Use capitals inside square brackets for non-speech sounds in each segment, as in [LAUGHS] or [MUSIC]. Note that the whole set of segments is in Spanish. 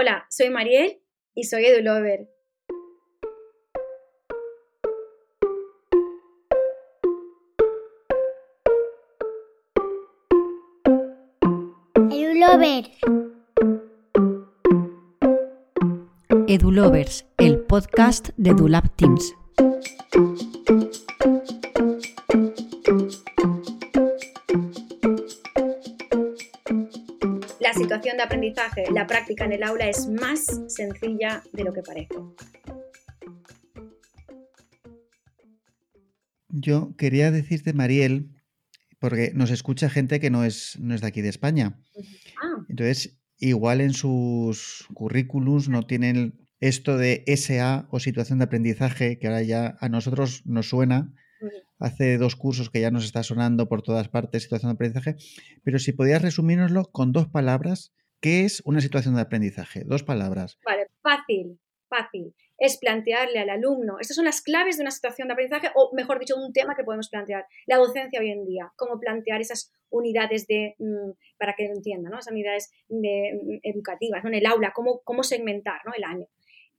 Hola, soy Mariel y soy EduLover. EduLover. EduLovers, el podcast de EduLab Teams. La situación de aprendizaje, la práctica en el aula es más sencilla de lo que parece. Yo quería decirte, Mariel, porque nos escucha gente que no es, no es de aquí de España. Ah, Entonces, igual en sus currículums no tienen esto de SA o situación de aprendizaje, que ahora ya a nosotros nos suena. Hace dos cursos que ya nos está sonando por todas partes situación de aprendizaje. Pero si podías resumírnoslo con dos palabras, ¿qué es una situación de aprendizaje? Dos palabras. Vale, fácil, fácil. Es plantearle al alumno, estas son las claves de una situación de aprendizaje, o mejor dicho, un tema que podemos plantear. La docencia hoy en día, cómo plantear esas unidades de, mm, para que lo entiendan, ¿no? Esas unidades de, mm, educativas, ¿no? En el aula, cómo, cómo segmentar, ¿no? El año.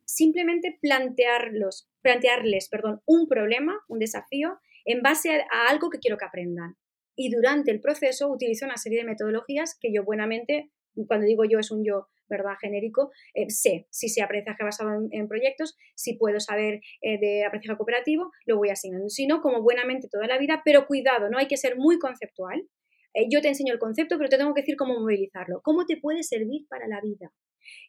Simplemente plantearlos, plantearles, perdón, un problema, un desafío, en base a, algo que quiero que aprendan. Y durante el proceso utilizo una serie de metodologías que yo buenamente, cuando digo yo es un yo, ¿verdad? Genérico, eh, sé si sé aprendizaje basado en, en proyectos, si puedo saber eh, de aprendizaje cooperativo, lo voy asignando. Si no, como buenamente toda la vida, pero cuidado, no hay que ser muy conceptual. Eh, yo te enseño el concepto, pero te tengo que decir cómo movilizarlo, cómo te puede servir para la vida.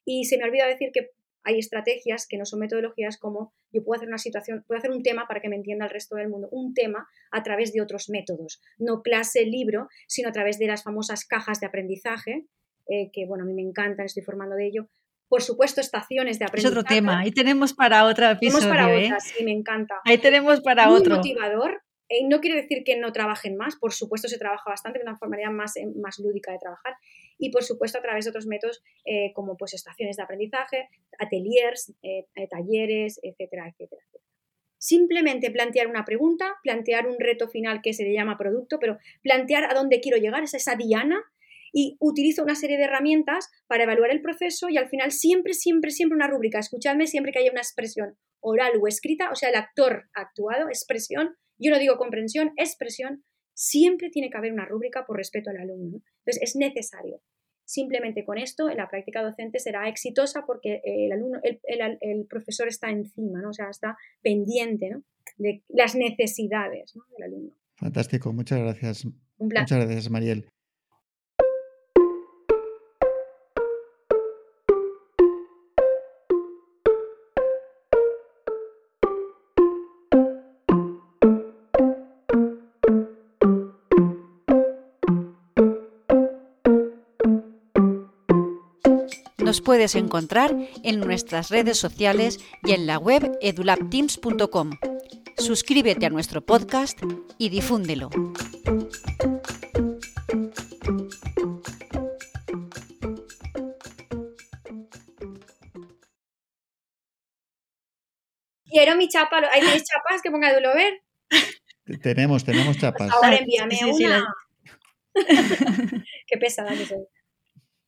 Y se me olvida decir que hay estrategias que no son metodologías como yo puedo hacer una situación, puedo hacer un tema para que me entienda el resto del mundo, un tema a través de otros métodos, no clase, libro, sino a través de las famosas cajas de aprendizaje, eh, que bueno, a mí me encantan, estoy formando de ello. Por supuesto, estaciones de Es aprendizaje. otro tema. Ahí tenemos para Tenemos episodio. para ¿eh? otras, sí, me encanta. Ahí tenemos para Muy otro. motivador. Eh, no quiere decir que no trabajen más, por supuesto se trabaja bastante, de una manera más, más lúdica de trabajar. Y por supuesto a través de otros métodos eh, como pues estaciones de aprendizaje, ateliers, eh, eh, talleres, etcétera, etcétera. Simplemente plantear una pregunta, plantear un reto final que se le llama producto, pero plantear a dónde quiero llegar, es esa diana, y utilizo una serie de herramientas para evaluar el proceso y al final siempre, siempre, siempre una rúbrica. Escuchadme siempre que haya una expresión oral o escrita, o sea, el actor actuado, expresión, yo no digo comprensión, expresión, siempre tiene que haber una rúbrica por respeto al alumno. ¿no? Entonces, es necesario. Simplemente con esto, la práctica docente será exitosa porque el alumno, el, el- el profesor está encima, ¿no? O sea, está pendiente ¿no? de las necesidades ¿no? del alumno. Fantástico, muchas gracias. Un placer. Muchas gracias, Mariel. Nos puedes encontrar en nuestras redes sociales y en la web edulabteams.com. Suscríbete a nuestro podcast y difúndelo. Quiero mi chapa, ¿hay mis chapas que ponga Edulover? Tenemos, tenemos chapas. favor, envíame Sí, sí, sí, una. [LAUGHS] Qué pesada que soy.